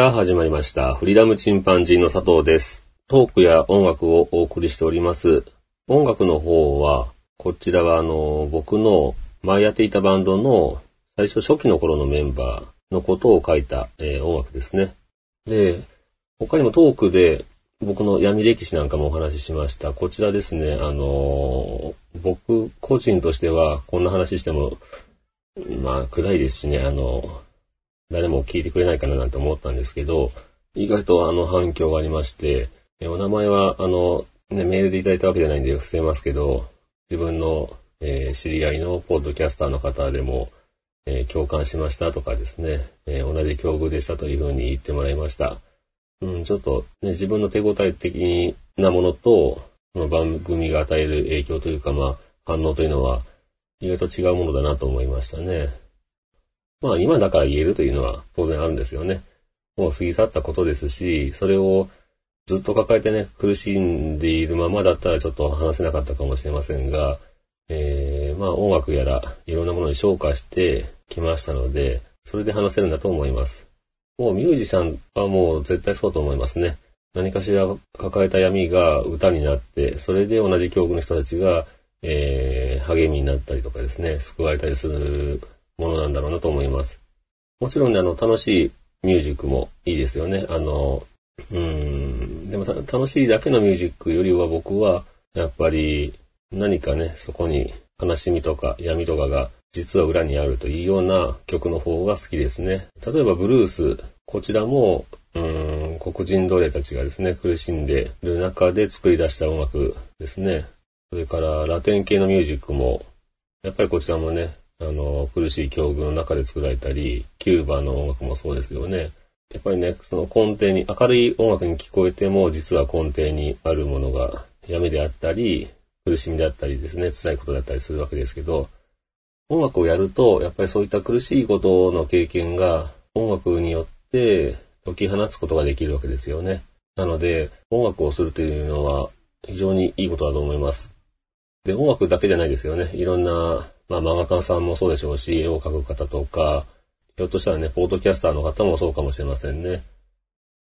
さあ始まりました。フリーダムチンパンジーの佐藤です。トークや音楽をお送りしております。音楽の方は、こちらはあの、僕の前やっていたバンドの最初初期の頃のメンバーのことを書いた、えー音楽ですね。で、他にもトークで僕の闇歴史なんかもお話ししました。こちらですね、あのー僕個人としてはこんな話しても、まあ暗いですしね、あの誰も聞いてくれないかななんて思ったんですけど、意外とあの反響がありまして、えお名前はあの、ね、メールでいただいたわけじゃないんで伏せますけど、自分の、えー知り合いのポッドキャスターの方でも、えー共感しましたとかですね、えー同じ境遇でしたというふうに言ってもらいました。うん、ちょっと、ね、自分の手応え的なものと、この番組が与える影響というか、まあ、反応というのは、意外と違うものだなと思いましたね。まあ今だから言えるというのは当然あるんですよね。もう過ぎ去ったことですし、それをずっと抱えてね、苦しんでいるままだったらちょっと話せなかったかもしれませんが、えー、まあ音楽やらいろんなものに昇華してきましたので、それで話せるんだと思います。もうミュージシャンはもう絶対そうと思いますね。何かしら抱えた闇が歌になって、それで同じ境遇の人たちが、えー、励みになったりとかですね、救われたりするものなんだろうなと思います。もちろんね、あの、楽しいミュージックもいいですよね。あの、うーん、でも楽しいだけのミュージックよりは僕は、やっぱり何かね、そこに悲しみとか闇とかが実は裏にあるというような曲の方が好きですね。例えばブルース、こちらも、うん、黒人奴隷たちがですね、苦しんでる中で作り出した音楽ですね。それからラテン系のミュージックも、やっぱりこちらもね、あの、苦しい境遇の中で作られたり、キューバの音楽もそうですよね。やっぱりね、その根底に、明るい音楽に聞こえても、実は根底にあるものが闇であったり、苦しみであったりですね、辛いことだったりするわけですけど、音楽をやると、やっぱりそういった苦しいことの経験が音楽によって解き放つことができるわけですよね。なので、音楽をするというのは非常にいいことだと思います。で、音楽だけじゃないですよね。いろんな、まあ漫画家さんもそうでしょうし、絵を描く方とか、ひょっとしたらね、ポートキャスターの方もそうかもしれませんね。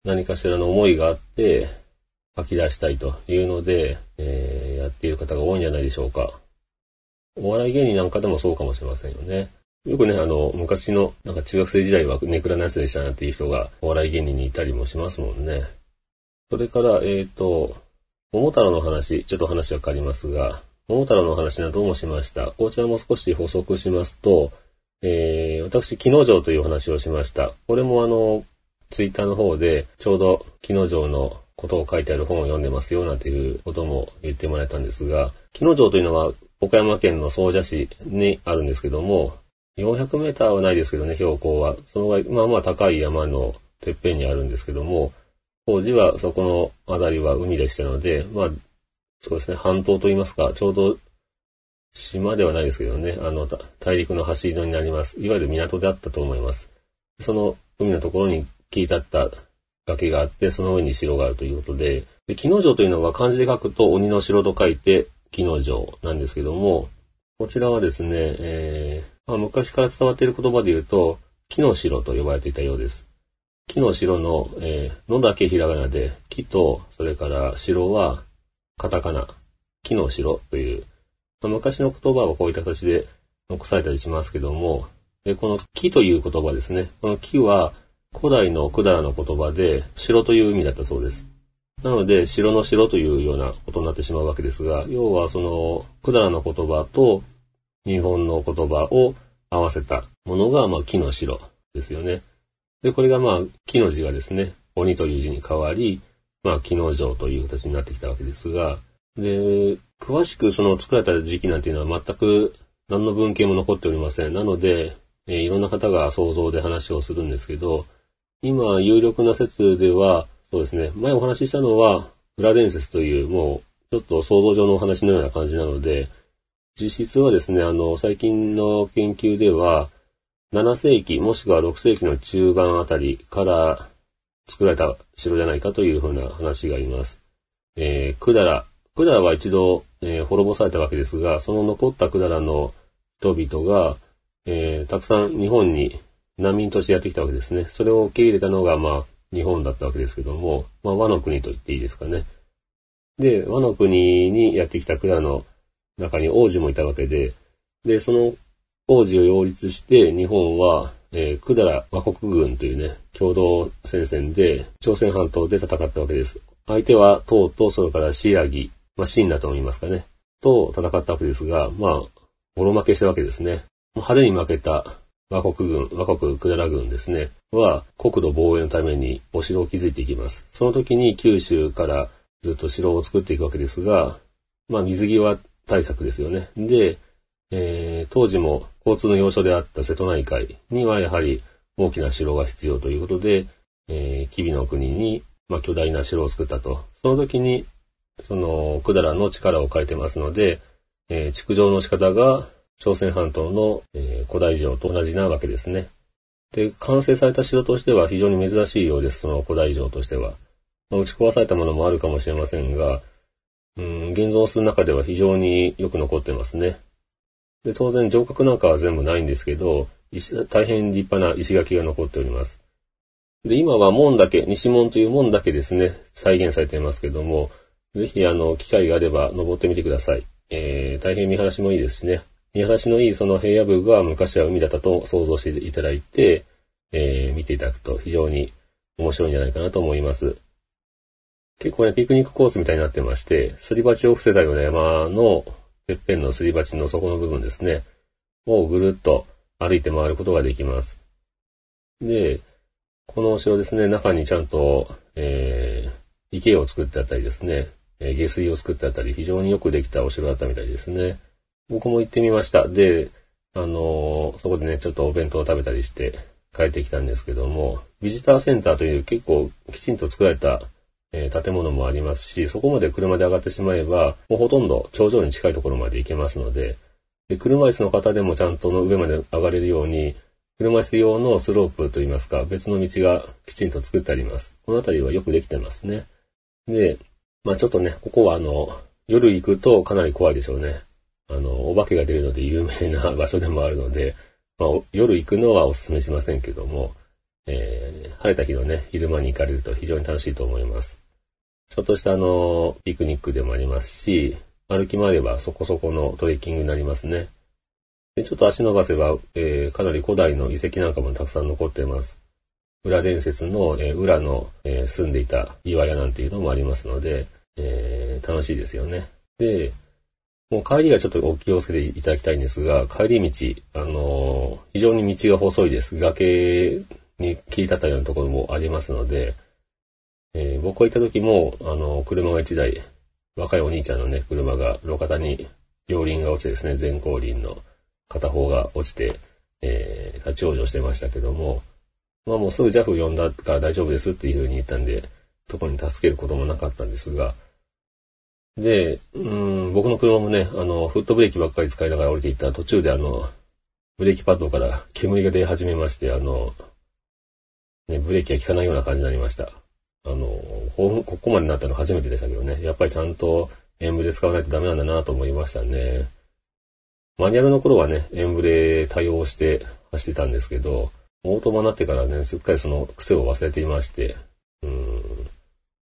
何かしらの思いがあって、書き出したいというので、えーやっている方が多いんじゃないでしょうか。お笑い芸人なんかでもそうかもしれませんよね。よくね、あの、昔の、なんか中学生時代はネクラなやつでしたなっていう人がお笑い芸人にいたりもしますもんね。それから、えっ、と、桃太郎の話、ちょっと話は変わりますが、桃太郎の話などもしました。こちらも少し補足しますと、えー、私、木之丞というお話をしました。これもあの、ツイッターの方で、ちょうど木之丞のことを書いてある本を読んでますよ、なんていうことも言ってもらえたんですが、木之丞というのは岡山県の総社市にあるんですけども、400メーターはないですけどね、標高は。そのぐらい、まあまあ高い山のてっぺんにあるんですけども、当時はそこの辺りは海でしたので、まあ、そうですね、半島といいますか、ちょうど島ではないですけどね、あの、大陸の端色になります。いわゆる港であったと思います。その海のところに切り立った崖があって、その上に城があるということで、で、木之丞というのは漢字で書くと鬼の城と書いて木之丞なんですけども、こちらはですね、えーまあ、昔から伝わっている言葉で言うと、木の城と呼ばれていたようです。木の城の、えー、のだけひらがなで、木と、それから城はカタカナ、木の城という、昔の言葉はこういった形で残されたりしますけども、この木という言葉ですね。この木は古代の百済の言葉で城という意味だったそうです。なので、城の城というようなことになってしまうわけですが、要はその百済の言葉と日本の言葉を合わせたものが、まあ、木の城ですよね。で、これがまあ、木の字がですね、鬼という字に変わり、まあ、木の城という形になってきたわけですが、で、詳しくその作られた時期なんていうのは全く何の文献も残っておりません。なので、えーいろんな方が想像で話をするんですけど、今、有力な説では、そうですね、前お話ししたのは、裏伝説という、もう、ちょっと想像上のお話のような感じなので、実質はですね、あの、最近の研究では、7世紀もしくは6世紀の中盤あたりから作られた城じゃないかというふうな話があります。えー、百済。百済は一度、えー、滅ぼされたわけですが、その残った百済の人々が、えー、たくさん日本に難民としてやってきたわけですね。それを受け入れたのが、まあ、日本だったわけですけども、まあ、和の国と言っていいですかね。で、和の国にやってきた蔵の中に王子もいたわけで、で、その王子を擁立して日本は、えー、百済和国軍というね、共同戦線で朝鮮半島で戦ったわけです。相手は唐とそれからシアギ、まあ、シンだと思いますかね、と戦ったわけですが、まあ、ボロ負けしたわけですね。派手に負けた和国軍、和国百済軍ですね、は国土防衛のためにお城を築いていきます。その時に九州からずっと城を作っていくわけですが、まあ水際対策ですよね。で、えー、当時も交通の要所であった瀬戸内海にはやはり大きな城が必要ということで、えー、吉備の国に、まあ、巨大な城を作ったと。その時に、その、百済の力を変えてますので、えー、築城の仕方が朝鮮半島の、えー、古代城と同じなわけですね。で、完成された城としては非常に珍しいようです、その古代城としては。まあ、打ち壊されたものもあるかもしれませんが、うん、現存する中では非常によく残ってますね。で、当然城郭なんかは全部ないんですけど、大変立派な石垣が残っております。で、今は門だけ、西門という門だけですね、再現されていますけども、ぜひあの、機会があれば登ってみてください。えー、大変見晴らしもいいですしね。見晴らしのいいその平野部が昔は海だったと想像していただいて、えー、見ていただくと非常に面白いんじゃないかなと思います。結構ね、ピクニックコースみたいになってまして、すり鉢を伏せたような山のてっぺんのすり鉢の底の部分ですね、をぐるっと歩いて回ることができます。で、このお城ですね、中にちゃんと、えー、池を作ってあったりですね、え下水を作ってあったり、非常によくできたお城だったみたいですね。僕も行ってみました。で、あのー、そこでね、ちょっとお弁当を食べたりして帰ってきたんですけども、ビジターセンターという結構きちんと作られた、え、建物もありますし、そこまで車で上がってしまえば、もうほとんど頂上に近いところまで行けますので、で車椅子の方でもちゃんとの上まで上がれるように、車椅子用のスロープといいますか、別の道がきちんと作ってあります。この辺りはよくできてますね。で、まあちょっとね、ここはあの、夜行くとかなり怖いでしょうね。あの、お化けが出るので有名な場所でもあるので、まあ、夜行くのはお勧めしませんけども、えー、晴れた日のね、昼間に行かれると非常に楽しいと思います。ちょっとしたあの、ピクニックでもありますし、歩き回ればそこそこのトレッキングになりますね。でちょっと足伸ばせば、えー、かなり古代の遺跡なんかもたくさん残っています。裏伝説の、えー、裏の、えー、住んでいた岩屋なんていうのもありますので、えー、楽しいですよね。で、もう帰りはちょっとお気をつけていただきたいんですが、帰り道、あのー、非常に道が細いです。崖に切り立ったようなところもありますので、えー、僕が行った時も、あの、車が1台、若いお兄ちゃんのね、車が路肩に両輪が落ちてですね、前後輪の片方が落ちて、えー、立ち往生してましたけども、まあもうすぐ JAF 呼んだから大丈夫ですっていう風に言ったんで、特に助けることもなかったんですが、で、うん、僕の車もね、あの、フットブレーキばっかり使いながら降りていったら途中であの、ブレーキパッドから煙が出始めまして、あの、ね、ブレーキが効かないような感じになりました。あの、ここまでになったの初めてでしたけどね、やっぱりちゃんとエンブレ使わないとダメなんだなと思いましたね。マニュアルの頃はね、エンブレ対応して走ってたんですけど、オートマになってからね、すっかりその癖を忘れていまして、うん、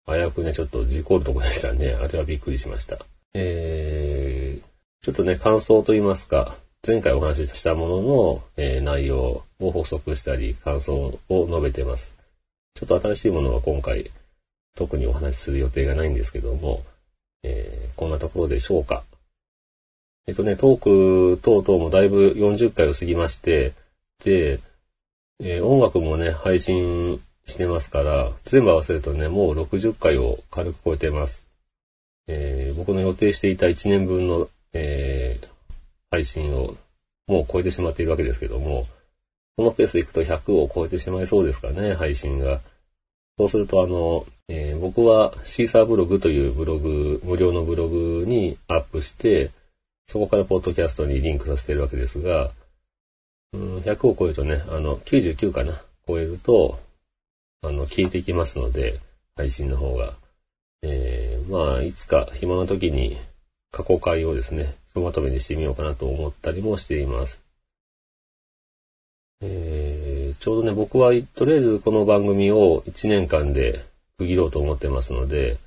危うくね、ちょっと事故るとこでしたね。あれはびっくりしました。えー、ちょっとね、感想といいますか、前回お話ししたものの、えー、内容を補足したり、感想を述べてます。ちょっと新しいものは今回、特にお話しする予定がないんですけども、えー、こんなところでしょうか。えっとね、トーク等々もだいぶ40回を過ぎまして、で、えー、音楽もね、配信してますから、全部合わせるとね、もう60回を軽く超えてます。えー、僕の予定していた1年分の、えー、配信をもう超えてしまっているわけですけども、このペースでいくと100を超えてしまいそうですかね、配信が。そうすると、あの、えー、僕はシーサーブログというブログ、無料のブログにアップして、そこからポッドキャストにリンクさせているわけですが、うん、100を超えるとね、あの、99かな、超えると、あの、消えていきますので、配信の方が。えー、まあ、いつか暇な時に過去回をですね、ひとまとめにしてみようかなと思ったりもしています。えー、ちょうどね、僕はとりあえずこの番組を1年間で区切ろうと思ってますので、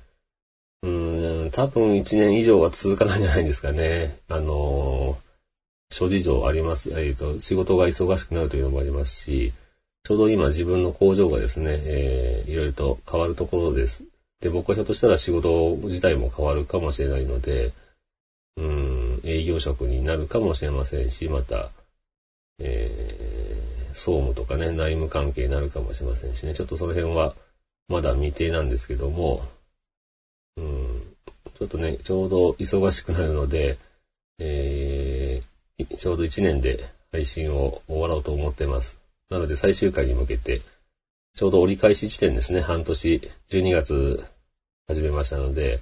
うん、多分1年以上は続かないんじゃないですかね。あのー、諸事情あります。えっ、ー、と、仕事が忙しくなるというのもありますし、ちょうど今自分の工場がですね、えー、いろいろと変わるところです。で、僕はひょっとしたら仕事自体も変わるかもしれないので、うん、営業職になるかもしれませんし、また、えー、総務とかね、内務関係になるかもしれませんしね、ちょっとその辺はまだ未定なんですけども、うん、ちょっとね、ちょうど忙しくなるので、えー、ちょうど1年で配信を終わろうと思ってます。なので最終回に向けて、ちょうど折り返し地点ですね、半年、12月始めましたので、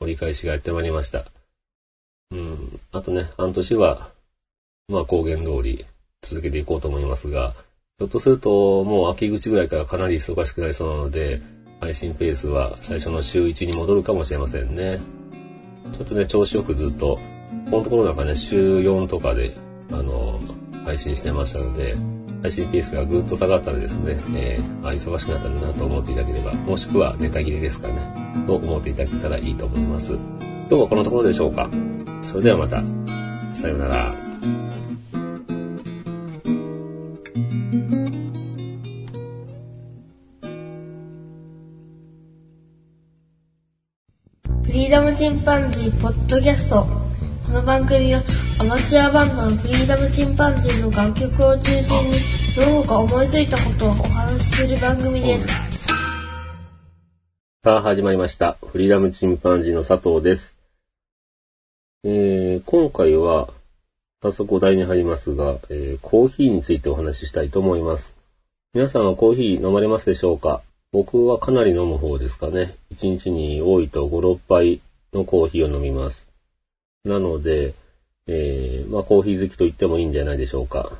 折り返しがやってまいりました。うん、あとね、半年は、まあ公言通り続けていこうと思いますが、ひょっとするともう秋口ぐらいからかなり忙しくなりそうなので、配信ペースは最初の週1に戻るかもしれませんね。ちょっとね、調子よくずっと、このところなんかね、週4とかで、あの、配信してましたので、配信ペースがぐっと下がったらですね、えー、あ、忙しくなったんだなと思っていただければ、もしくはネタ切れですかね、と思っていただけたらいいと思います。今日はこのところでしょうか。それではまた。さようなら。フリーダムチンパンジーポッドキャストこの番組はアマチュアバンドのフリーダムチンパンジーの楽曲を中心にどうか思いついたことをお話しする番組です。さあ始まりました。フリーダムチンパンジーの佐藤です。えー、今回は早速お題に入りますが、えー、コーヒーについてお話ししたいと思います。皆さんはコーヒー飲まれますでしょうか？僕はかなり飲む方ですかね。1日に多いと5、6杯のコーヒーを飲みます。なので、えー、まあコーヒー好きと言ってもいいんじゃないでしょうか。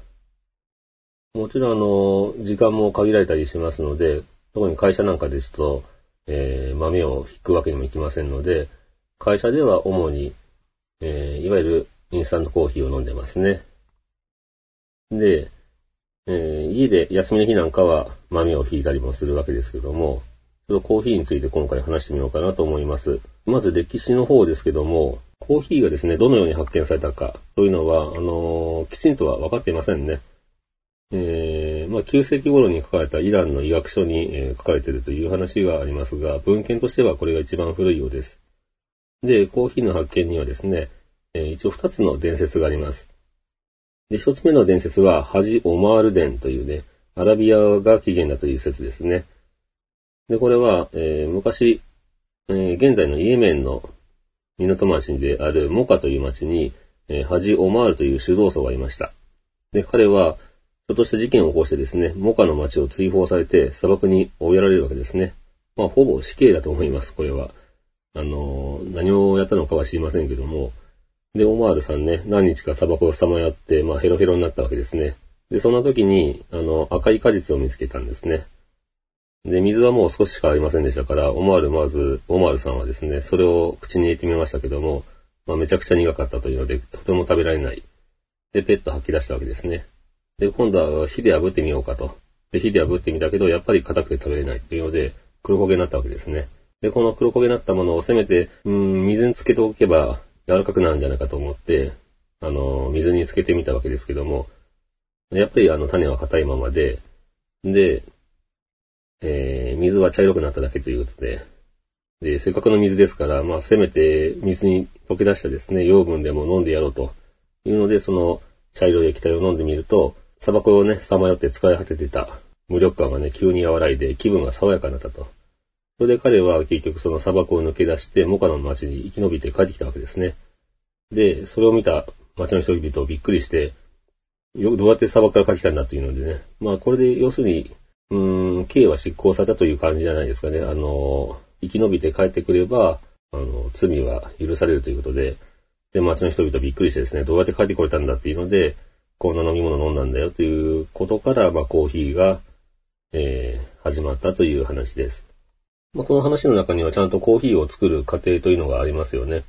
もちろんあの、時間も限られたりしますので、特に会社なんかですと、えー、豆を引くわけにもいきませんので、会社では主に、えー、いわゆるインスタントコーヒーを飲んでますね。で、えー、家で休みの日なんかは豆を引いたりもするわけですけども、ちょっとコーヒーについて今回話してみようかなと思います。まず歴史の方ですけども、コーヒーがですね、どのように発見されたかというのは、あのー、きちんとは分かっていませんね。えー、まあ、9世紀頃に書かれたイランの医学書に、えー、書かれているという話がありますが、文献としてはこれが一番古いようです。で、コーヒーの発見にはですね、えー、一応2つの伝説があります。で、1つ目の伝説は、ハジ・オマール伝というね、アラビアが起源だという説ですね。で、これは、えー、昔、えー、現在のイエメンの港町であるモカという町に、えー、ハジ・オマールという修道僧がいました。で、彼は、ちょっとした事件を起こしてですね、モカの町を追放されて砂漠に追いやられるわけですね。まあ、ほぼ死刑だと思います、これは。あの、何をやったのかは知りませんけども。で、オマールさんね、何日か砂漠をさまよって、まあ、ヘロヘロになったわけですね。で、そんな時に、あの、赤い果実を見つけたんですね。で、水はもう少ししかありませんでしたから、オマール、まず、オマールさんはですね、それを口に入れてみましたけども、まあ、めちゃくちゃ苦かったというので、とても食べられない。で、ペット吐き出したわけですね。で、今度は火で炙ってみようかと。で、火で炙ってみたけど、やっぱり硬くて食べれないというので、黒焦げになったわけですね。で、この黒焦げになったものをせめて、うん、水につけておけば柔らかくなるんじゃないかと思って、あの、水につけてみたわけですけども、やっぱりあの種は硬いままで、で、えー、水は茶色くなっただけということで、で、せっかくの水ですから、まあ、せめて水に溶け出したですね、養分でも飲んでやろうというので、その茶色い液体を飲んでみると、砂漠をね、さまよって使い果ててた無力感がね、急に和らいで気分が爽やかになったと。それで彼は結局その砂漠を抜け出して、モカの町に生き延びて帰ってきたわけですね。で、それを見た町の人々をびっくりして、よくどうやって砂漠から帰ってきたんだっていうのでね。まあこれで要するに、うーん、刑は執行されたという感じじゃないですかね。あの、生き延びて帰ってくれば、あの、罪は許されるということで、で、街の人々びっくりしてですね、どうやって帰ってこれたんだっていうので、こんな飲み物飲んだんだよということから、まあコーヒーが、えー、始まったという話です。まあ、この話の中にはちゃんとコーヒーを作る過程というのがありますよね。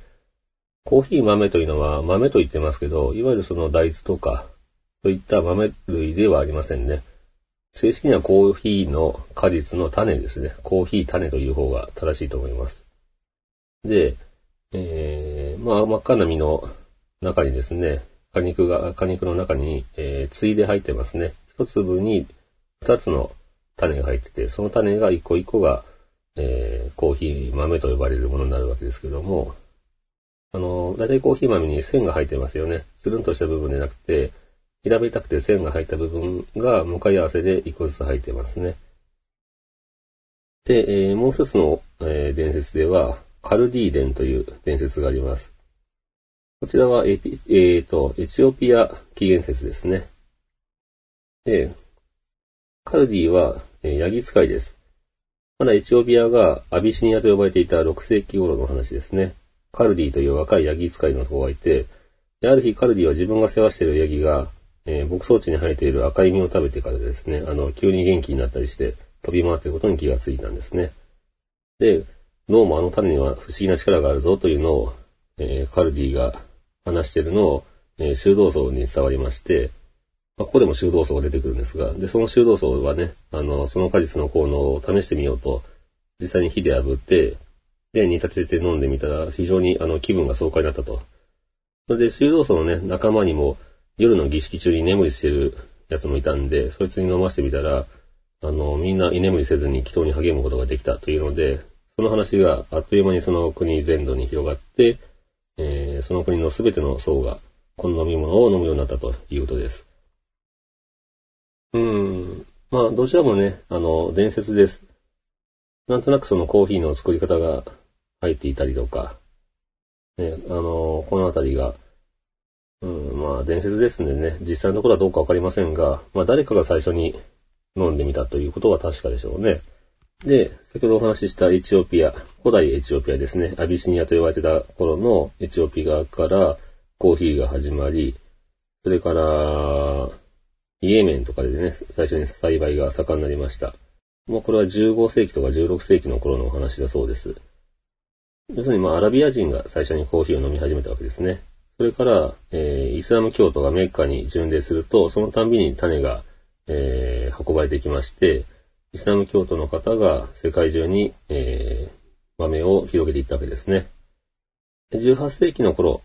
コーヒー豆というのは豆と言ってますけど、いわゆるその大豆とか、といった豆類ではありませんね。正式にはコーヒーの果実の種ですね。コーヒー種という方が正しいと思います。で、えー、まあ、真っ赤な実の中にですね、果肉が、果肉の中に、えー、ついで入ってますね。一粒に二つの種が入ってて、その種が一個一個が、えー、コーヒー豆と呼ばれるものになるわけですけども、あの、だいたいコーヒー豆に線が入ってますよね。つるんとした部分でなくて、平べったくて線が入った部分が向かい合わせで一個ずつ入ってますね。で、えー、もう一つの、えー、伝説では、カルディーデンという伝説があります。こちらはエピ、えーと、エチオピア起源説ですね。で、カルディは、えー、ヤギ使いです。まだエチオピアがアビシニアと呼ばれていた6世紀頃の話ですね。カルディという若いヤギ使いの子がいて、ある日カルディは自分が世話しているヤギが、えー、牧草地に生えている赤い実を食べてからですね、あの、急に元気になったりして飛び回っていることに気がついたんですね。で、どうもあの種には不思議な力があるぞというのを、えー、カルディが話しているのを、えー、修道僧に伝わりまして、まあ、ここでも修道僧が出てくるんですが、で、その修道僧はね、あの、その果実の効能を試してみようと、実際に火で炙って、で、煮立てて飲んでみたら、非常にあの気分が爽快になったと。それで、修道僧のね、仲間にも、夜の儀式中に眠りしてるやつもいたんで、そいつに飲ませてみたら、あの、みんな居眠りせずに祈祷に励むことができたというので、その話があっという間にその国全土に広がって、えー、その国のすべての層が、この飲み物を飲むようになったということです。うん。まあ、どちらもね、あの、伝説です。なんとなくそのコーヒーの作り方が入っていたりとか、ね、あの、このあたりが、うん、まあ、伝説ですんでね、実際のところはどうかわかりませんが、まあ、誰かが最初に飲んでみたということは確かでしょうね。で、先ほどお話ししたエチオピア、古代エチオピアですね、アビシニアと呼ばれてた頃のエチオピアからコーヒーが始まり、それから、イエメンとかでね、最初に栽培が盛んになりました。もうこれは15世紀とか16世紀の頃のお話だそうです。要するにまあアラビア人が最初にコーヒーを飲み始めたわけですね。それから、えー、イスラム教徒がメッカに巡礼すると、そのたんびに種が、えー、運ばれてきまして、イスラム教徒の方が世界中に、えー、豆を広げていったわけですね。18世紀の頃、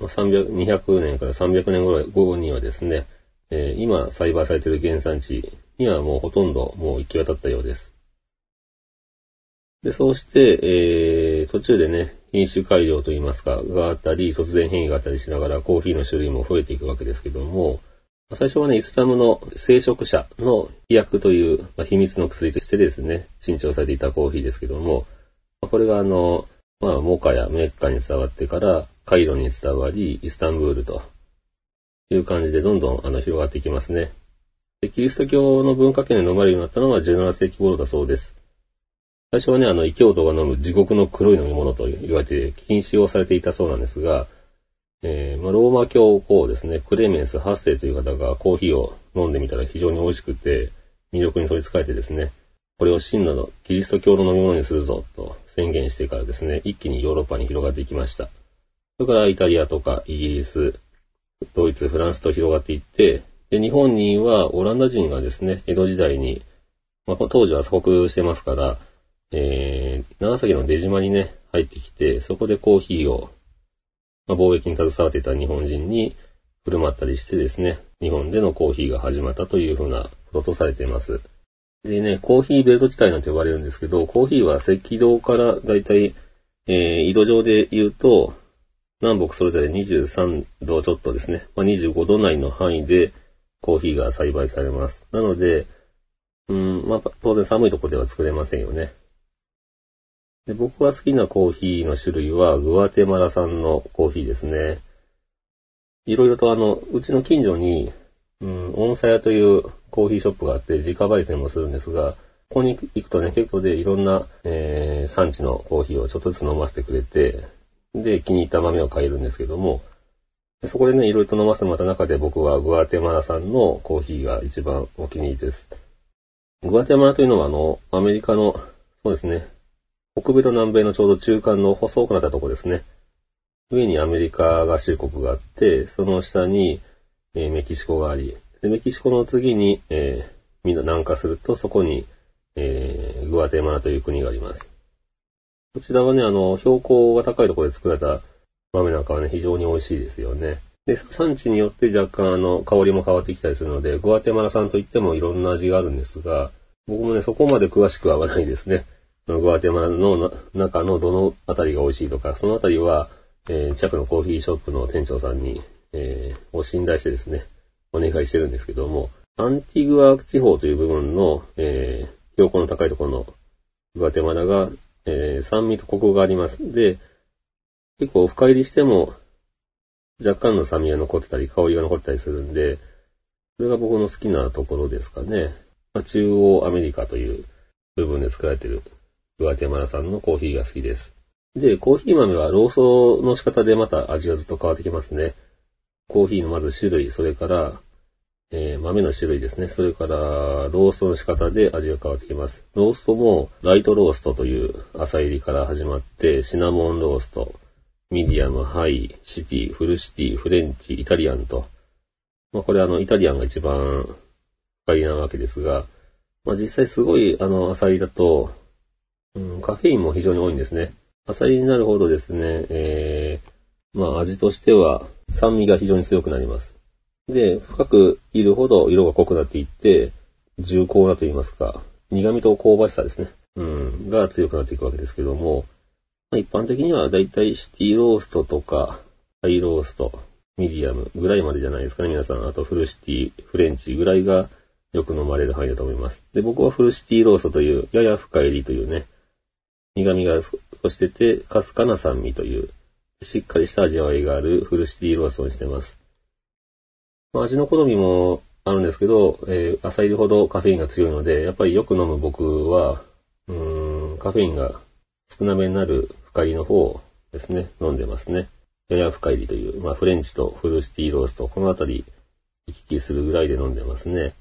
300 200年から300年後にはですね、えー、今栽培されている原産地にはもうほとんどもう行き渡ったようです。で、そうして、えー、途中でね、品種改良といいますか、があったり、突然変異があったりしながらコーヒーの種類も増えていくわけですけども、最初はね、イスラムの聖職者の飛躍という、まあ、秘密の薬としてですね、珍重されていたコーヒーですけども、これがあの、まあ、モカやメッカに伝わってから、カイロに伝わり、イスタンブールとという感じでどんどんあの広がっていきますね。でキリスト教の文化圏で飲まれるようになったのは17世紀頃だそうです。最初はね、あの、異教徒が飲む地獄の黒い飲み物と言われて禁止をされていたそうなんですが、えー、まあ、ローマ教皇ですね、クレメンス8世という方がコーヒーを飲んでみたら非常に美味しくて、魅力に取り憑かれてですね、これを真のキリスト教の飲み物にするぞと宣言してからですね、一気にヨーロッパに広がっていきました。それからイタリアとかイギリス、ドイツ、フランスと広がっていって、で、日本にはオランダ人がですね、江戸時代に、まあ、当時は鎖国してますから、えー、長崎の出島にね、入ってきて、そこでコーヒーを、まあ、貿易に携わっていた日本人に振る舞ったりしてですね、日本でのコーヒーが始まったというふうなこととされています。でね、コーヒーベルト地帯なんて呼ばれるんですけど、コーヒーは赤道からだいたい、えー、緯度上で言うと、南北それぞれ23度ちょっとですね、まあ、25度内の範囲でコーヒーが栽培されます。なので、うん、まあ、当然寒いとこでは作れませんよね。で僕が好きなコーヒーの種類はグアテマラ産のコーヒーですね。いろいろとあの、うちの近所にうん、温茶屋というコーヒーショップがあって自家焙煎もするんですが、ここに行くとね、結構でいろんな、えー、産地のコーヒーをちょっとずつ飲ませてくれて、で、気に入った豆を買えるんですけども、そこでね、いろいろと飲ませてもらった中で僕はグアテマラ産のコーヒーが一番お気に入りです。グアテマラというのはあの、アメリカの、そうですね、北米と南米のちょうど中間の細くなったとこですね。上にアメリカ合衆国があって、その下に、えー、メキシコがあり、で、メキシコの次に、えー、みんな南下すると、そこに、えー、グアテマラという国があります。こちらはね、あの、標高が高いところで作られた豆なんかはね、非常に美味しいですよね。で、産地によって若干あの、香りも変わってきたりするので、グアテマラ産といってもいろんな味があるんですが、僕もね、そこまで詳しくはわないですね。そのグアテマラの中のどのあたりが美味しいとか、そのあたりは、えー、近くのコーヒーショップの店長さんに、えー、を信頼してですね、お願いしてるんですけども、アンティグア地方という部分の、えー、標高の高いところのグアテマラが、えー、酸味とコクがあります。で、結構深入りしても若干の酸味が残ってたり、香りが残ったりするんで、それが僕の好きなところですかね。まあ、中央アメリカという部分で作られているグアテマラ産のコーヒーが好きです。で、コーヒー豆はローソーの仕方でまた味がずっと変わってきますね。コーヒーのまず種類、それから、えー、豆の種類ですね。それから、ローストの仕方で味が変わってきます。ローストも、ライトローストという朝入りから始まって、シナモンロースト、ミディアム、ハイ、シティ、フルシティ、フレンチ、イタリアンと。まあ、これあの、イタリアンが一番深入りなわけですが、まあ、実際すごいあの、朝入りだと、うん、カフェインも非常に多いんですね。朝入りになるほどですね、えー、まあ、味としては酸味が非常に強くなります。で、深くいるほど色が濃くなっていって、重厚なと言いますか、苦味と香ばしさですね。うん、が強くなっていくわけですけども、まあ、一般的にはだいたいシティローストとか、ハイロースト、ミディアムぐらいまでじゃないですかね、皆さん。あとフルシティ、フレンチぐらいがよく飲まれる範囲だと思います。で、僕はフルシティローストという、やや深煎りというね、苦味が少してて、かすかな酸味という、しっかりした味わいがあるフルシティローストにしてます。まあ、味の好みもあるんですけど、えー、浅煎りほどカフェインが強いので、やっぱりよく飲む僕は、うーん、カフェインが少なめになる深入りの方ですね、飲んでますね。やや深入りという、まあ、フレンチとフルシティロースト、このあたり行き来するぐらいで飲んでますね。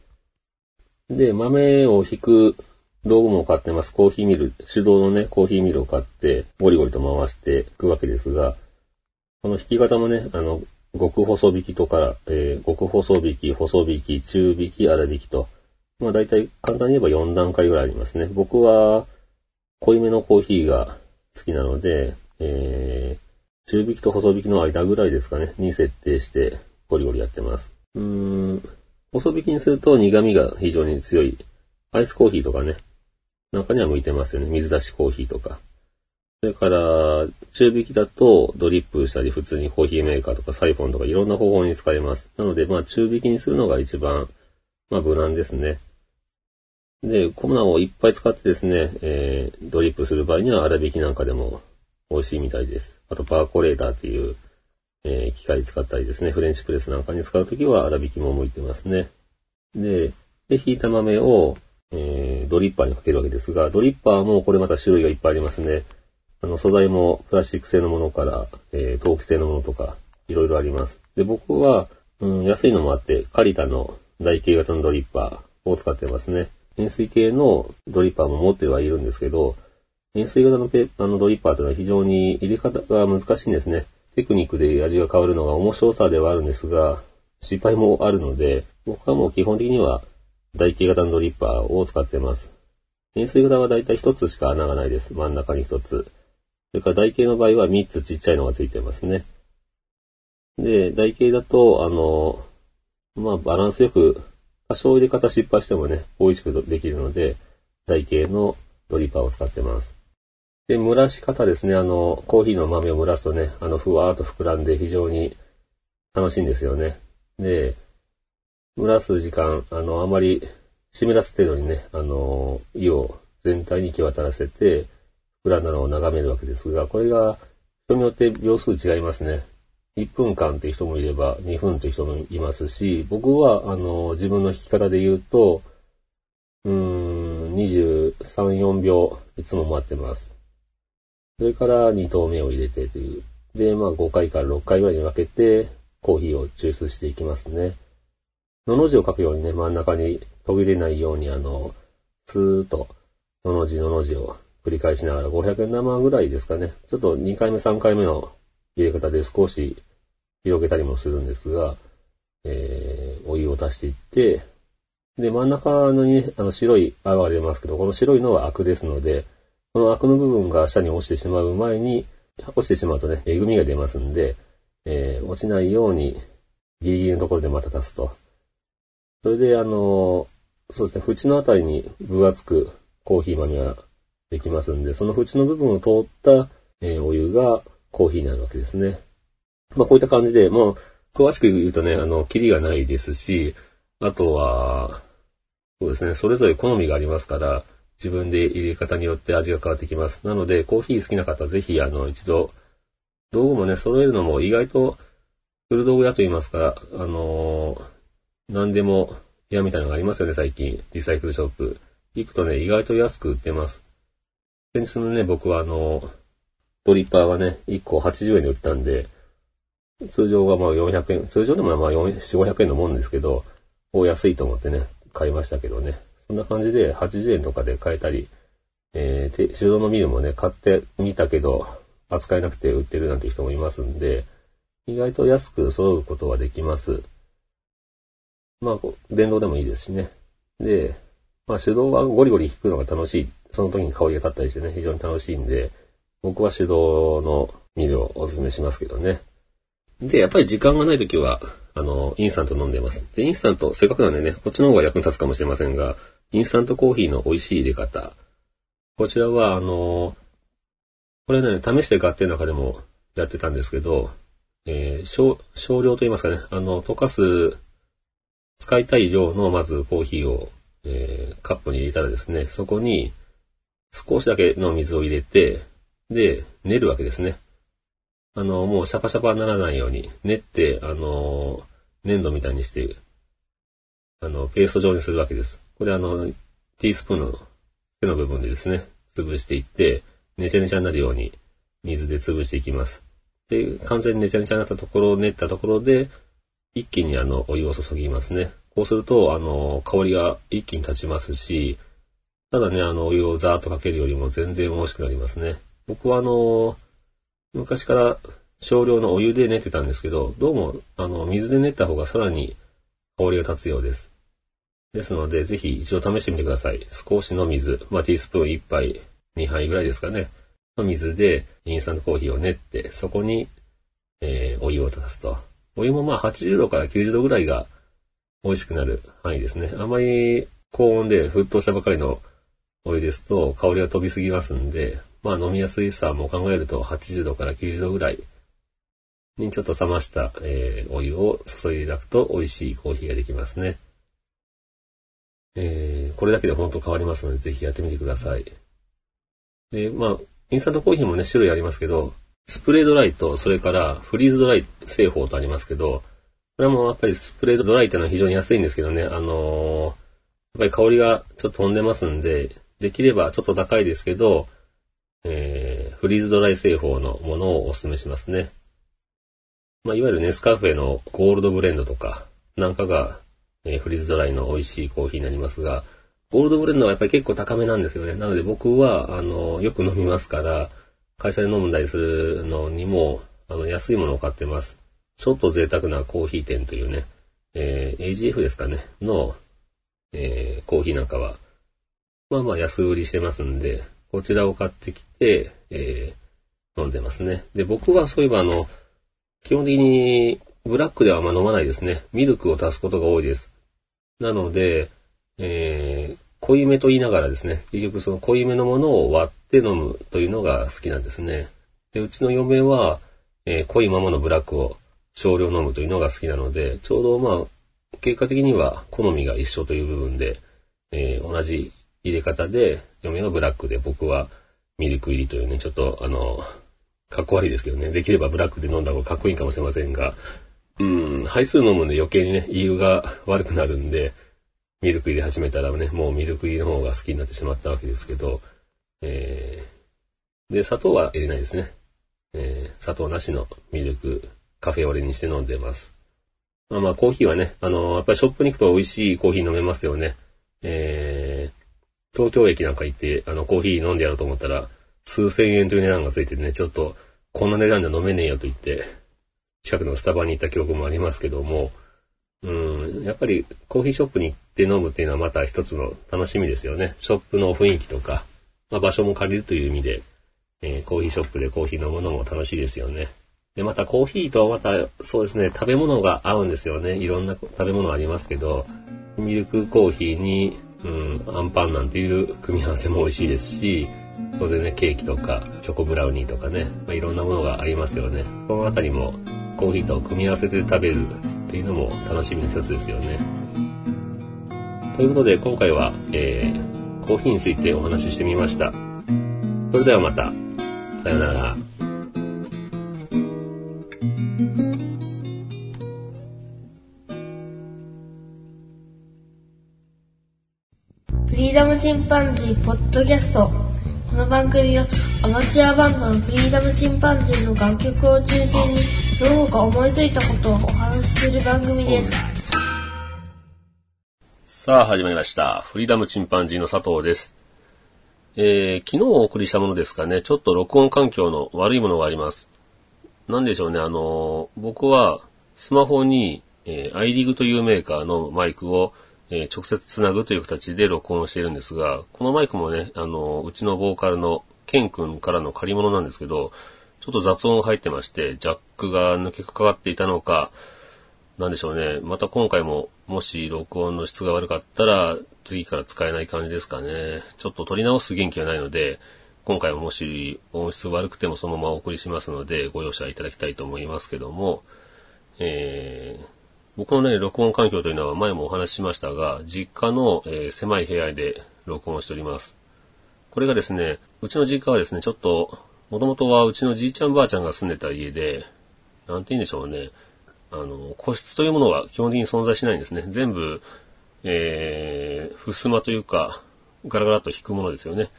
で、豆を引く道具も買ってます。コーヒーミル、手動のね、コーヒーミルを買って、ゴリゴリと回していくわけですが、この引き方もね、あの、極細引きとか、えー、極細引き、細引き、中引き、粗引きと、まあ大体簡単に言えば4段階ぐらいありますね。僕は濃いめのコーヒーが好きなので、えー、中引きと細引きの間ぐらいですかね、に設定してゴリゴリやってます。うーん、細引きにすると苦味が非常に強い。アイスコーヒーとかね、中には向いてますよね。水出しコーヒーとか。それから、中引きだとドリップしたり普通にコーヒーメーカーとかサイフォンとかいろんな方法に使えます。なので、まあ中引きにするのが一番、まあ無難ですね。で、粉をいっぱい使ってですね、えー、ドリップする場合には粗挽きなんかでも美味しいみたいです。あと、パーコレーターっていう、えー、機械使ったりですね、フレンチプレスなんかに使うときは粗挽きも向いてますね。で、で、引いた豆を、えー、ドリッパーにかけるわけですが、ドリッパーもこれまた種類がいっぱいありますね。あの、素材もプラスチック製のものから、えー、陶器製のものとか、いろいろあります。で、僕は、うん、安いのもあって、カリタの台形型のドリッパーを使ってますね。円錐系のドリッパーも持ってはいるんですけど、円錐型のペあのドリッパーというのは非常に入れ方が難しいんですね。テクニックで味が変わるのが面白さではあるんですが、失敗もあるので、僕はもう基本的には台形型のドリッパーを使ってます。円錐型はだいたい1つしか穴がないです。真ん中に1つ。それから台形の場合は3つちっちゃいのがついてますね。で、台形だと、あの、まあ、バランスよく多少入れ方失敗してもね、美味しくできるので、台形のドリッパーを使ってます。で、蒸らし方ですね。あの、コーヒーの豆を蒸らすとね、あの、ふわーっと膨らんで非常に楽しいんですよね。で、蒸らす時間、あの、あまり湿らす程度にね、あの、湯を全体に行き渡らせて、膨らんだのを眺めるわけですが、これが人によって秒数違いますね。1分間っていう人もいれば2分っていう人もいますし、僕は、あの、自分の弾き方で言うと、うーん、23、4秒いつも待ってます。それから2投目を入れてという。で、まあ5回から6回ぐらいに分けて、コーヒーを抽出していきますね。のの字を書くようにね、真ん中に途切れないように、あの、スーッと、のの字のの字を繰り返しながら500円玉ぐらいですかね。ちょっと2回目3回目の入れ方で少し広げたりもするんですが、えー、お湯を足していって、で、真ん中のに、あの白い泡が出ますけど、この白いのはアクですので、このアクの部分が下に落ちてしまう前に、落ちてしまうとね、えぐみが出ますんで、えー、落ちないように、ギリギリのところでまた足すと。それで、あのー、そうですね、縁のあたりに分厚くコーヒー豆ができますんで、その縁の部分を通った、えー、お湯がコーヒーになるわけですね。まあ、こういった感じで、もう、詳しく言うとね、あの、キリがないですし、あとは、そうですね、それぞれ好みがありますから、自分で入れ方によって味が変わってきます。なので、コーヒー好きな方はぜひ、あの、一度、道具もね、揃えるのも意外と、古道具屋と言いますか、あのー、何でも屋みたいなのがありますよね、最近。リサイクルショップ。行くとね、意外と安く売ってます。先日のね、僕はあの、ドリッパーがね、1個80円で売ったんで、通常がまあ400円、通常でもまあ4、500円のもんですけど、お安いと思ってね、買いましたけどね。そんな感じで80円とかで買えたり、えー、手動のミルもね、買ってみたけど、扱えなくて売ってるなんて人もいますんで、意外と安く揃うことはできます。まあ、電動でもいいですしね。で、まあ手動はゴリゴリ弾くのが楽しい。その時に香りが立ったりしてね、非常に楽しいんで、僕は手動のミルをお勧めしますけどね。で、やっぱり時間がない時は、あの、インスタント飲んでます。で、インスタント、せっかくなんでね、こっちの方が役に立つかもしれませんが、インスタントコーヒーの美味しい入れ方。こちらは、あの、これね、試して買って中でもやってたんですけど、えー、少、少量と言いますかね、あの、溶かす、使いたい量のまずコーヒーを、えー、カップに入れたらですね、そこに少しだけの水を入れて、で、練るわけですね。あの、もうシャパシャパにならないように、練って、あの、粘土みたいにして、あの、ペースト状にするわけです。これあの、ティースプーンの手の部分でですね、潰していって、ねちゃねちゃになるように水で潰していきます。で、完全にねちゃねちゃになったところを練ったところで、一気にあの、お湯を注ぎますね。こうすると、あの、香りが一気に立ちますし、ただね、あの、お湯をザーッとかけるよりも全然美味しくなりますね。僕はあの、昔から少量のお湯で練ってたんですけど、どうも、あの、水で練った方がさらに香りが立つようです。ですので、ぜひ一度試してみてください。少しの水、まあ、ティースプーン1杯、2杯ぐらいですかね。の水でインスタントコーヒーを練って、そこに、えー、お湯を足すと。お湯もまあ80度から90度ぐらいが美味しくなる範囲ですね。あまり高温で沸騰したばかりのお湯ですと香りが飛びすぎますんで、まあ飲みやすいさも考えると80度から90度ぐらいにちょっと冷ました、えー、お湯を注いでいただくと美味しいコーヒーができますね。えー、これだけで本当変わりますので、ぜひやってみてください。で、まあ、インスタントコーヒーもね、種類ありますけど、スプレードライと、それからフリーズドライ製法とありますけど、これもやっぱりスプレードライっていうのは非常に安いんですけどね、あのー、やっぱり香りがちょっと飛んでますんで、できればちょっと高いですけど、えー、フリーズドライ製法のものをお勧めしますね。まあ、いわゆるネスカフェのゴールドブレンドとかなんかが、えー、フリーズドライの美味しいコーヒーになりますが、ゴールドブレンドはやっぱり結構高めなんですよね。なので僕は、あの、よく飲みますから、会社で飲んだりするのにも、あの、安いものを買ってます。ちょっと贅沢なコーヒー店というね、えー、AGF ですかね、の、えー、コーヒーなんかは、まあまあ安売りしてますんで、こちらを買ってきて、えー、飲んでますね。で、僕はそういえばあの、基本的にブラックではあま飲まないですね。ミルクを足すことが多いです。なので、えー、濃いめと言いながらですね、結局その濃いめのものを割って飲むというのが好きなんですね。で、うちの嫁は、えー、濃いままのブラックを少量飲むというのが好きなので、ちょうどまあ、結果的には好みが一緒という部分で、えー、同じ入れ方で、嫁はブラックで僕はミルク入りというね、ちょっとあの、かっこ悪いですけどね。できればブラックで飲んだ方がかっこいいかもしれませんが、うん、配数飲むんで余計にね、胃が悪くなるんで、ミルク入れ始めたらね、もうミルク入りの方が好きになってしまったわけですけど、えー、で、砂糖は入れないですね。えー、砂糖なしのミルク、カフェオレにして飲んでます。まあまあ、コーヒーはね、あのー、やっぱりショップに行くと美味しいコーヒー飲めますよね。えー、東京駅なんか行って、あの、コーヒー飲んでやろうと思ったら、数千円という値段がついててね、ちょっと、こんな値段で飲めねえよと言って、近くのスタバに行った記憶もありますけども、うん、やっぱりコーヒーショップに行って飲むっていうのはまた一つの楽しみですよね。ショップの雰囲気とか、まあ、場所も借りるという意味で、えー、コーヒーショップでコーヒー飲むのも楽しいですよね。で、またコーヒーとはまた、そうですね、食べ物が合うんですよね。いろんな食べ物ありますけど、ミルクコーヒーに、うん、アンパンなんていう組み合わせも美味しいですし、当然ね、ケーキとか、チョコブラウニーとかね、まあ、いろんなものがありますよね。このあたりも、コーヒーと組み合わせて食べるっていうのも楽しみの一つですよね。ということで、今回は、えー、コーヒーについてお話ししてみました。それではまた。さようなら。ポッドキャストこの番組はアマチュアバンドのフリーダムチンパンジーの楽曲を中心にどうか思いついたことをお話しする番組です。さあ始まりました。フリーダムチンパンジーの佐藤です。えー、昨日お送りしたものですかね、ちょっと録音環境の悪いものがあります。なんでしょうね、あのー、僕はスマホに、えー、iRig というメーカーのマイクを、えー、直接つなぐという形で録音しているんですが、このマイクもね、あの、うちのボーカルのケン君からの借り物なんですけど、ちょっと雑音が入ってまして、ジャックが抜けかかっていたのか、なんでしょうね。また今回も、もし録音の質が悪かったら、次から使えない感じですかね。ちょっと取り直す元気がないので、今回ももし音質悪くてもそのままお送りしますので、ご容赦いただきたいと思いますけども、えー、僕のね、録音環境というのは前もお話ししましたが、実家の、えー、狭い部屋で録音しております。これがですね、うちの実家はですね、ちょっと、もともとはうちのじいちゃんばあちゃんが住んでた家で、なんて言うんでしょうね。あの、個室というものは基本的に存在しないんですね。全部、えー、襖というか、ガラガラと引くものですよね。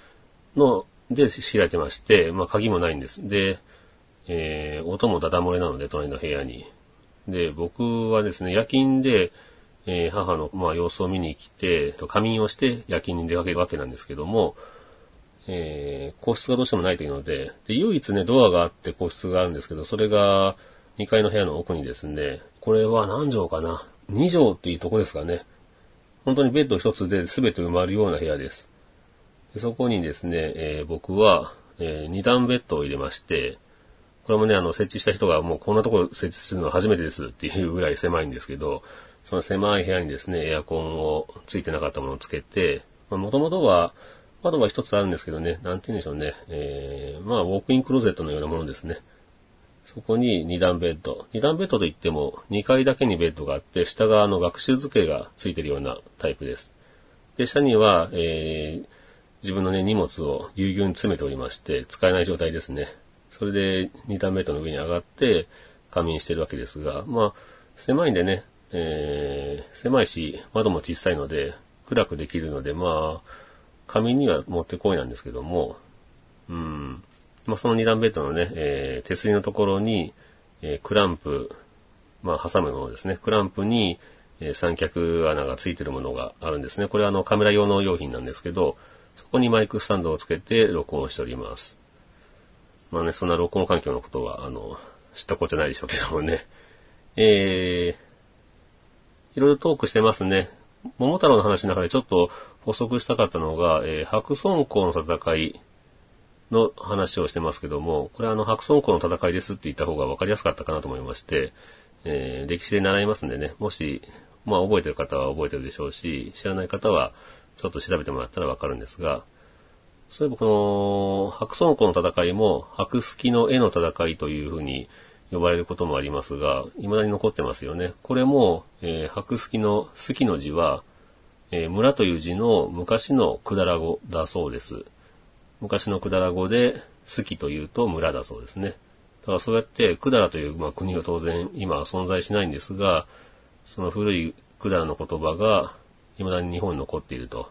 の、で、開いてまして、まあ、鍵もないんです。で、えー、音もダダ漏れなので、隣の部屋に。で、僕はですね、夜勤で、えー、母の、まあ、様子を見に来て、仮眠をして夜勤に出かけるわけなんですけども、えー、個室がどうしてもないというので、で、唯一ね、ドアがあって個室があるんですけど、それが、2階の部屋の奥にですね、これは何畳かな ?2 畳っていうとこですかね。本当にベッド一つで全て埋まるような部屋です。でそこにですね、えー、僕は、えー、2段ベッドを入れまして、これもね、あの、設置した人がもうこんなところ設置するのは初めてですっていうぐらい狭いんですけど、その狭い部屋にですね、エアコンをついてなかったものをつけて、もともとは、窓は一つあるんですけどね、なんて言うんでしょうね、えー、まあ、ウォークインクローゼットのようなものですね。そこに2段ベッド。2段ベッドといっても2階だけにベッドがあって、下側の学習机がついてるようなタイプです。で、下には、えー、自分のね、荷物をぎゅうぎゅうに詰めておりまして、使えない状態ですね。それで2段ベッドの上に上がって仮眠してるわけですが、まあ、狭いんでね、えー、狭いし、窓も小さいので、暗くできるので、まあ、仮眠にはもってこいなんですけども、うん、まあ、その二段ベッドのね、えー、手すりのところに、えー、クランプ、まあ、挟むものですね。クランプに、えー、三脚穴がついてるものがあるんですね。これはあのカメラ用の用品なんですけど、そこにマイクスタンドをつけて録音しております。まあね、そんな録音環境のことは、あの、知ったことじゃないでしょうけどもね。えー、いろいろトークしてますね。桃太郎の話の中でちょっと補足したかったのが、えー、白村江の戦いの話をしてますけども、これあの、白村江の戦いですって言った方が分かりやすかったかなと思いまして、えー、歴史で習いますんでね、もし、まあ覚えてる方は覚えてるでしょうし、知らない方はちょっと調べてもらったら分かるんですが、そういえばこの白村江の戦いも白月の絵の戦いというふうに呼ばれることもありますが、未だに残ってますよね。これも、えー、白月の好きの字は、えー、村という字の昔のくだら語だそうです。昔のくだら語で、好きというと村だそうですね。だからそうやって百済という、まあ、国は当然今は存在しないんですが、その古い百済の言葉が未だに日本に残っていると。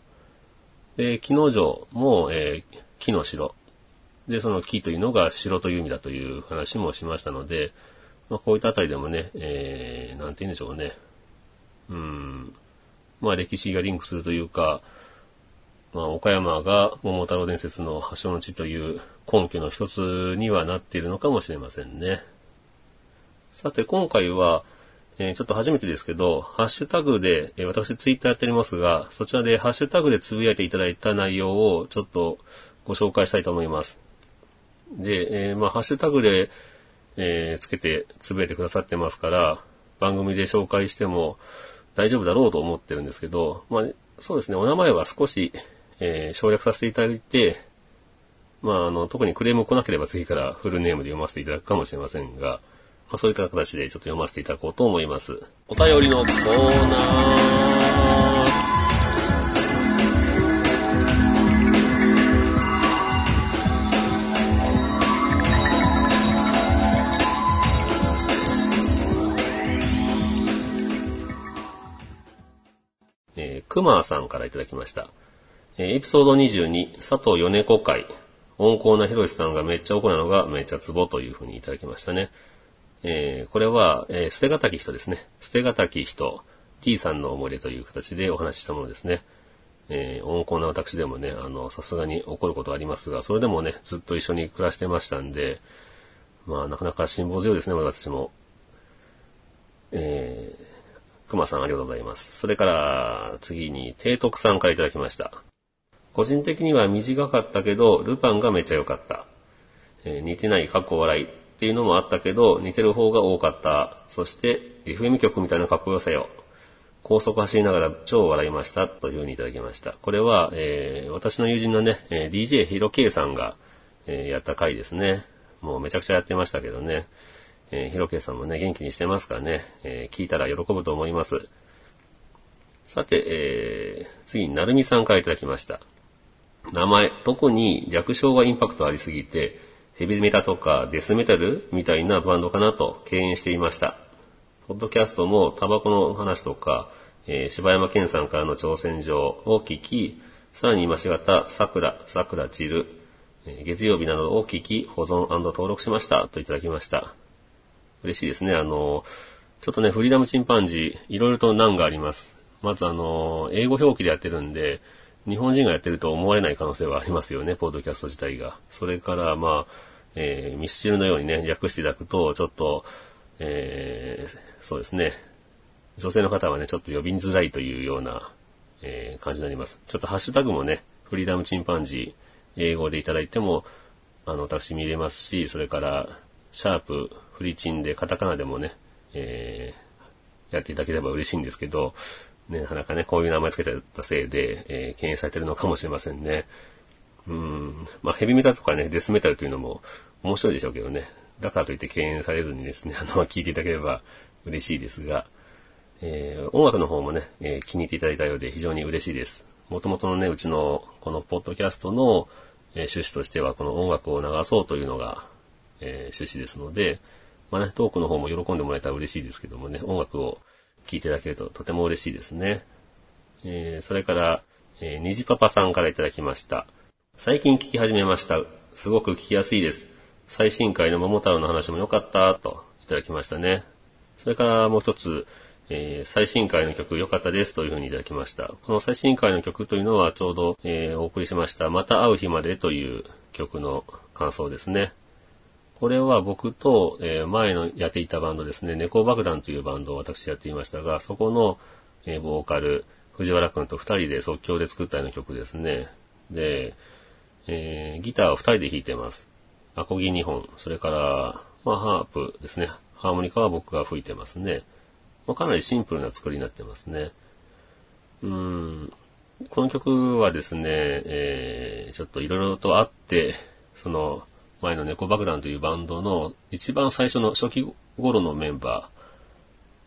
で、木の城も、えー、木の城。で、その木というのが城という意味だという話もしましたので、まあ、こういったあたりでもね、えー、なんて言うんでしょうね。うん、まあ歴史がリンクするというか、まあ岡山が桃太郎伝説の発祥の地という根拠の一つにはなっているのかもしれませんね。さて今回は、えー、ちょっと初めてですけど、ハッシュタグで、えー、私ツイッターやっておりますが、そちらでハッシュタグでつぶやいていただいた内容をちょっとご紹介したいと思います。で、えー、まあ、ハッシュタグで、え、つけてつぶやいてくださってますから、番組で紹介しても大丈夫だろうと思ってるんですけど、まあ、そうですね、お名前は少し、え、省略させていただいて、まあ、あの、特にクレーム来なければ次からフルネームで読ませていただくかもしれませんが、まあ、そういった形でちょっと読ませていただこうと思います。お便りのコーナー。えー、くまさんからいただきました。えー、エピソード22、佐藤米子会。温厚なひろしさんがめっちゃ怒なのがめっちゃツボというふうにいただきましたね。えー、これは、えー、捨てがたき人ですね。捨てがたき人、T さんの思い出という形でお話ししたものですね。えー、温厚な私でもね、あの、さすがに怒ることはありますが、それでもね、ずっと一緒に暮らしてましたんで、まあ、なかなか辛抱強いですね、私も。えー、熊さんありがとうございます。それから、次に、提督さんからいただきました。個人的には短かったけど、ルパンがめちゃ良かった。えー、似てない、かっこ笑い。っていうのもあったけど、似てる方が多かった。そして、FM 曲みたいなかっこよさよ。高速走りながら超笑いました。というふうにいただきました。これは、えー、私の友人のね、え、DJ ヒロ K さんが、えー、やった回ですね。もうめちゃくちゃやってましたけどね。えー、ヒロ K さんもね、元気にしてますからね。えー、聞いたら喜ぶと思います。さて、えー、次に、なるみさんからいただきました。名前、特に略称がインパクトありすぎて、ヘビメタとかデスメタルみたいなバンドかなと敬遠していました。ポッドキャストもタバコの話とか、えー、柴山健さんからの挑戦状を聞き、さらに今しがた桜、桜散る、月曜日などを聞き、保存登録しましたといただきました。嬉しいですね。あの、ちょっとね、フリーダムチンパンジー、いろいろと難があります。まずあの、英語表記でやってるんで、日本人がやってると思われない可能性はありますよね、ポッドキャスト自体が。それから、まあ、えー、ミスチルのようにね、略していただくと、ちょっと、えー、そうですね、女性の方はね、ちょっと呼びづらいというような、えー、感じになります。ちょっとハッシュタグもね、フリーダムチンパンジー、英語でいただいても、あの、私見れますし、それから、シャープ、フリチンでカタカナでもね、えー、やっていただければ嬉しいんですけど、ね、なかなかね、こういう名前つけてたせいで、えー、敬遠されてるのかもしれませんね。うん。まあ、ヘビメタとかね、デスメタルというのも面白いでしょうけどね。だからといって敬遠されずにですね、あの、聞いていただければ嬉しいですが、えー、音楽の方もね、えー、気に入っていただいたようで非常に嬉しいです。もともとのね、うちのこのポッドキャストの、えー、趣旨としてはこの音楽を流そうというのが、えー、趣旨ですので、まあね、トークの方も喜んでもらえたら嬉しいですけどもね、音楽を聞いていただけるととても嬉しいですね。えー、それから、えー、にじパパさんからいただきました。最近聞き始めました。すごく聞きやすいです。最新回の桃太郎の話も良かった、といただきましたね。それからもう一つ、えー、最新回の曲良かったですというふうにいただきました。この最新回の曲というのはちょうど、えー、お送りしました、また会う日までという曲の感想ですね。これは僕と、えー、前のやっていたバンドですね、猫爆弾というバンドを私やっていましたが、そこの、えー、ボーカル、藤原くんと二人で即興で作ったような曲ですね。で、えー、ギターを二人で弾いてます。アコギ2本、それから、まあ、ハープですね。ハーモニカは僕が吹いてますね。まあ、かなりシンプルな作りになってますね。うん。この曲はですね、えー、ちょっと色々とあって、その、前の猫爆弾というバンドの一番最初の初期頃のメンバ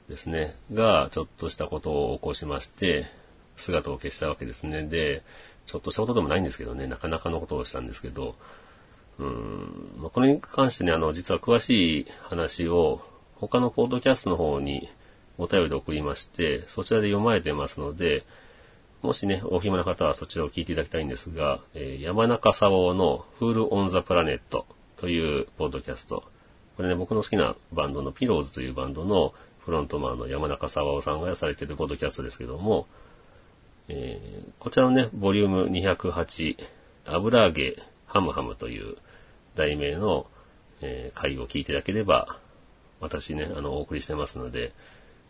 ーですね、がちょっとしたことを起こしまして、姿を消したわけですね。で、ちょっとしたことでもないんですけどね、なかなかのことをしたんですけど、うん、ま、これに関してね、あの、実は詳しい話を他のポッドキャストの方にお便りで送りまして、そちらで読まれてますので、もしね、お暇な方はそちらを聞いていただきたいんですが、えー山中さわおの Fool on the Planet というポッドキャスト。これね、僕の好きなバンドのピローズというバンドのフロントマンの山中沙央さんがされているポッドキャストですけども、えーこちらのね、ボリューム208、油揚げハムハムという題名の、えー回を聞いていただければ、私ね、あの、お送りしてますので、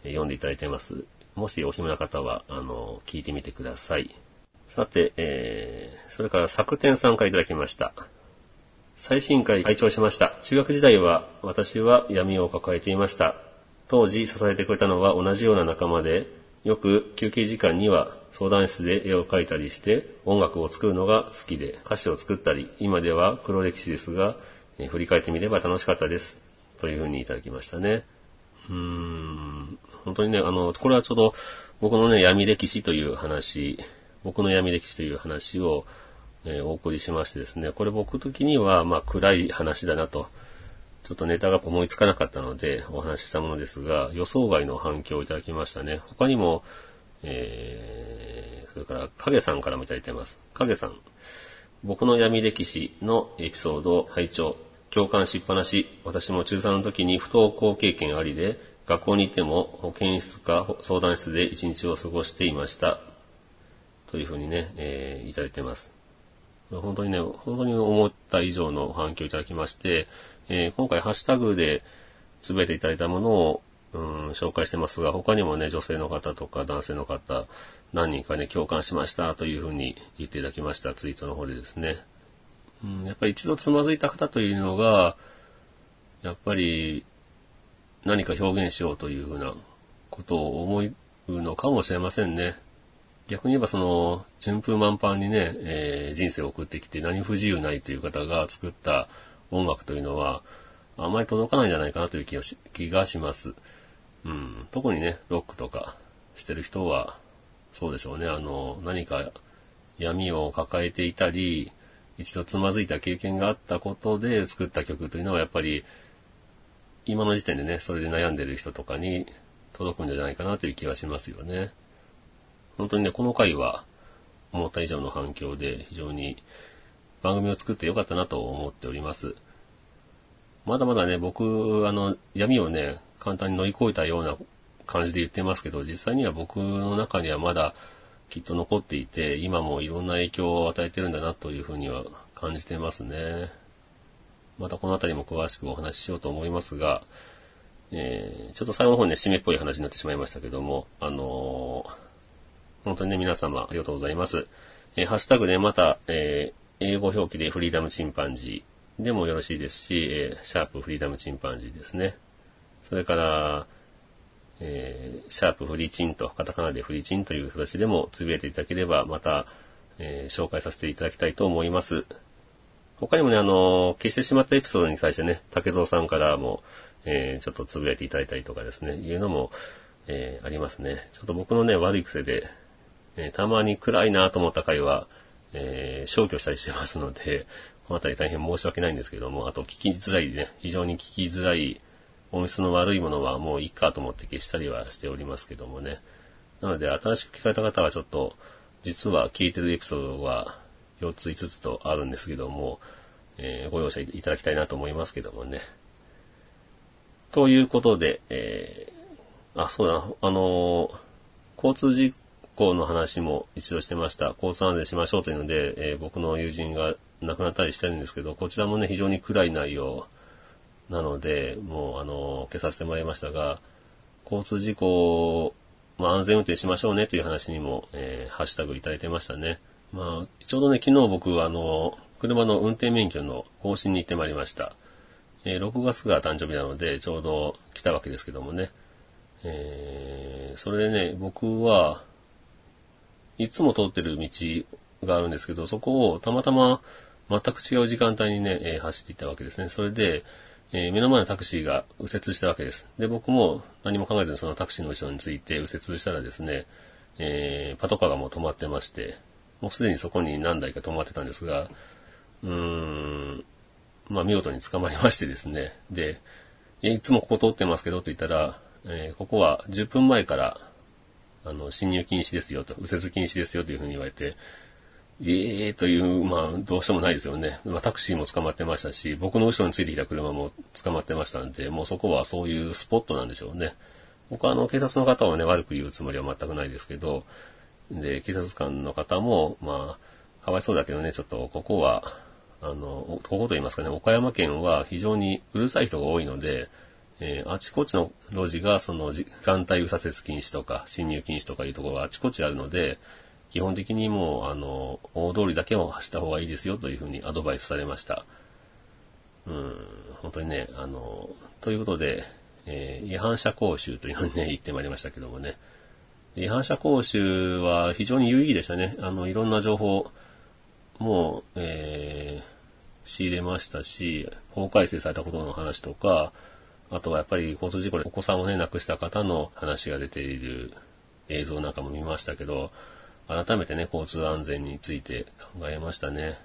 え読んでいただいてます。もしお暇な方は、あの、聞いてみてください。さて、えー、それから作天さんからいただきました。最新回拝聴しました。中学時代は私は闇を抱えていました。当時支えてくれたのは同じような仲間で、よく休憩時間には相談室で絵を描いたりして音楽を作るのが好きで歌詞を作ったり、今では黒歴史ですが、え振り返ってみれば楽しかったです。というふうにいただきましたね。うーん、本当にね、あの、これはちょうど僕のね、闇歴史という話、僕の闇歴史という話を、えーお送りしましてですね、これ僕的には、まあ、暗い話だなと、ちょっとネタが思いつかなかったのでお話ししたものですが、予想外の反響をいただきましたね。他にも、えー、それから影さんからもいただいてます。影さん、僕の闇歴史のエピソードを拝聴。共感しっぱなし。私も中3の時に不登校経験ありで、学校に行っても保健室か相談室で一日を過ごしていました。というふうにね、えーいただいてます。本当にね、本当に思った以上の反響いただきまして、えー今回ハッシュタグでつぶやいていただいたものを、うん、紹介してますが、他にもね、女性の方とか男性の方、何人かね、共感しましたというふうに言っていただきました、ツイートの方でですね。うん、やっぱり一度つまずいた方というのが、やっぱり何か表現しようというふうなことを思うのかもしれませんね。逆に言えばその、順風満帆にね、えー人生を送ってきて何不自由ないという方が作った音楽というのは、あまり届かないんじゃないかなという気がし気がします。うん。特にね、ロックとかしてる人は、そうでしょうね。あの、何か闇を抱えていたり、一度つまずいた経験があったことで作った曲というのはやっぱり、今の時点でね、それで悩んでる人とかに届くんじゃないかなという気はしますよね。本当にね、この回は思った以上の反響で非常に番組を作ってよかったなと思っております。まだまだね、僕、あの、闇をね、簡単に乗り越えたような感じで言ってますけど、実際には僕の中にはまだきっと残っていて、今もいろんな影響を与えてるんだなというふうには感じてますね。またこのあたりも詳しくお話ししようと思いますが、えー、ちょっと最後の方ね、締めっぽい話になってしまいましたけども、あのー本当にね、皆様ありがとうございます。えーハッシュタグでまた、えー英語表記でフリーダムチンパンジーでもよろしいですし、えーシャープフリーダムチンパンジーですね。それから、えーシャープフリチンと、カタカナでフリチンという形でもつぶやいていただければ、また、えー紹介させていただきたいと思います。他にもね、あの消してしまったエピソードに対してね、竹蔵さんからも、えーちょっとつぶやいていただいたりとかですね、いうのも、えーありますね。ちょっと僕のね、悪い癖で、えーたまに暗いなと思った回は、えー消去したりしてますので、このあたり大変申し訳ないんですけども、あと聞きづらいね、非常に聞きづらい音質の悪いものはもういいかと思って消したりはしておりますけどもね。なので、新しく聞かれた方はちょっと、実は聞いてるエピソードは4つ5つとあるんですけども、えーご容赦いただきたいなと思いますけどもね。ということで、えーあ、そうだ、あのー交通事故の話も一度してました。交通安全しましょうというので、えー僕の友人が亡くなったりしてるんですけど、こちらもね、非常に暗い内容なので、もう、あの消させてもらいましたが、交通事故、まあ、安全運転しましょうねという話にも、えハッシュタグいただいてましたね。まあ、ちょうどね、昨日僕、あの、車の運転免許の更新に行ってまいりました。えー6月が誕生日なので、ちょうど来たわけですけどもね。えーそれでね、僕は、いつも通ってる道があるんですけど、そこをたまたま全く違う時間帯にね、えー走っていったわけですね。それで、えー目の前のタクシーが右折したわけです。で、僕も何も考えずにそのタクシーの後ろについて右折したらですね、えーパトカーがもう止まってまして、もうすでにそこに何台か止まってたんですが、うーん、まあ見事に捕まりましてですね。で、いつもここ通ってますけどって言ったら、えー、ここは10分前から、あの、侵入禁止ですよと、右折禁止ですよというふうに言われて、ええー、という、まあ、どうしてもないですよね。まあ、タクシーも捕まってましたし、僕の後ろについてきた車も捕まってましたんで、もうそこはそういうスポットなんでしょうね。僕はあの、警察の方をね、悪く言うつもりは全くないですけど、で、警察官の方も、まあ、かわいそうだけどね、ちょっと、ここは、あの、ここと言いますかね、岡山県は非常にうるさい人が多いので、えー、あちこちの路地が、その、時間帯右左折禁止とか、侵入禁止とかいうところがあちこちあるので、基本的にもう、あの、大通りだけを走った方がいいですよというふうにアドバイスされました。うん、本当にね、あの、ということで、えー、違反者講習というのにね、言ってまいりましたけどもね。違反者講習は非常に有意義でしたね。あの、いろんな情報も、えー、仕入れましたし、法改正されたことの話とか、あとはやっぱり交通事故でお子さんをね、亡くした方の話が出ている映像なんかも見ましたけど、改めてね、交通安全について考えましたね。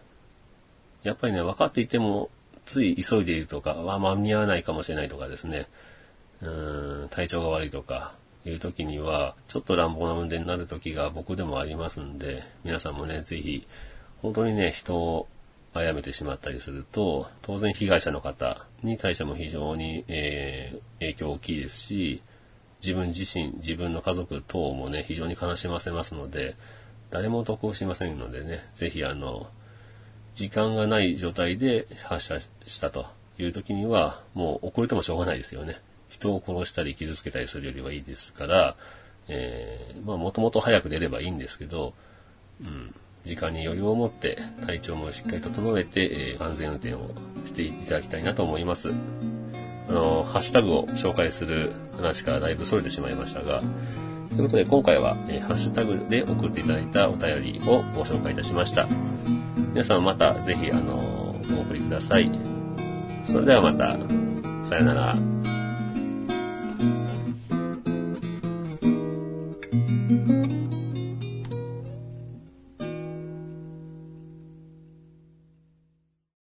やっぱりね、分かっていても、つい急いでいるとか、は間に合わないかもしれないとかですね、うーん、体調が悪いとか、いう時には、ちょっと乱暴な運転になる時が僕でもありますんで、皆さんもね、ぜひ、本当にね、人を殺めてしまったりすると、当然被害者の方に対しても非常に、えー、影響大きいですし、自分自身、自分の家族等もね、非常に悲しませますので、誰も得をしませんのでね、ぜひあの、時間がない状態で発射したという時には、もう遅れてもしょうがないですよね。人を殺したり傷つけたりするよりはいいですから、えー、まあもともと早く出ればいいんですけど、うん、時間に余裕を持って体調もしっかり整えて、えー、安全運転をしていただきたいなと思います。あの、ハッシュタグを紹介する話からだいぶ逸れてしまいましたが、ということで今回は、えー、ハッシュタグで送っていただいたお便りをご紹介いたしました。皆さんまたぜひ、あの、お送りください。それではまた、さよなら。